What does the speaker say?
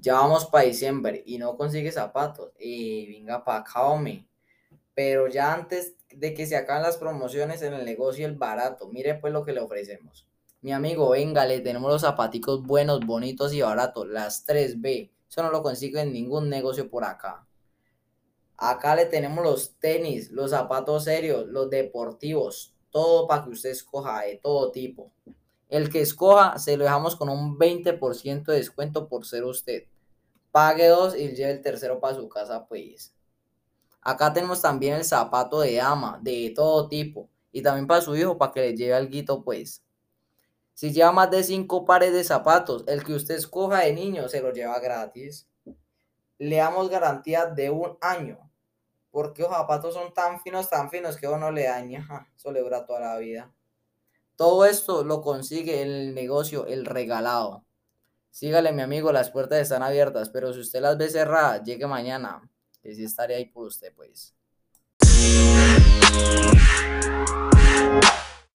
Ya vamos para diciembre y no consigue zapatos. Y venga para acá. Pero ya antes de que se acaben las promociones en el negocio, el barato, mire pues lo que le ofrecemos. Mi amigo, venga, le tenemos los zapaticos buenos, bonitos y baratos, las 3B. Eso no lo consigue en ningún negocio por acá. Acá le tenemos los tenis, los zapatos serios, los deportivos, todo para que usted escoja de todo tipo. El que escoja se lo dejamos con un 20% de descuento por ser usted. Pague dos y lleve el tercero para su casa, pues. Acá tenemos también el zapato de ama, de todo tipo. Y también para su hijo, para que le lleve algo, pues. Si lleva más de cinco pares de zapatos, el que usted escoja de niño se lo lleva gratis. Le damos garantía de un año. Porque los zapatos son tan finos, tan finos que uno le daña. Eso le toda la vida. Todo esto lo consigue en el negocio El Regalado. Sígale, mi amigo, las puertas están abiertas, pero si usted las ve cerradas, llegue mañana, que sí estaré ahí por usted, pues.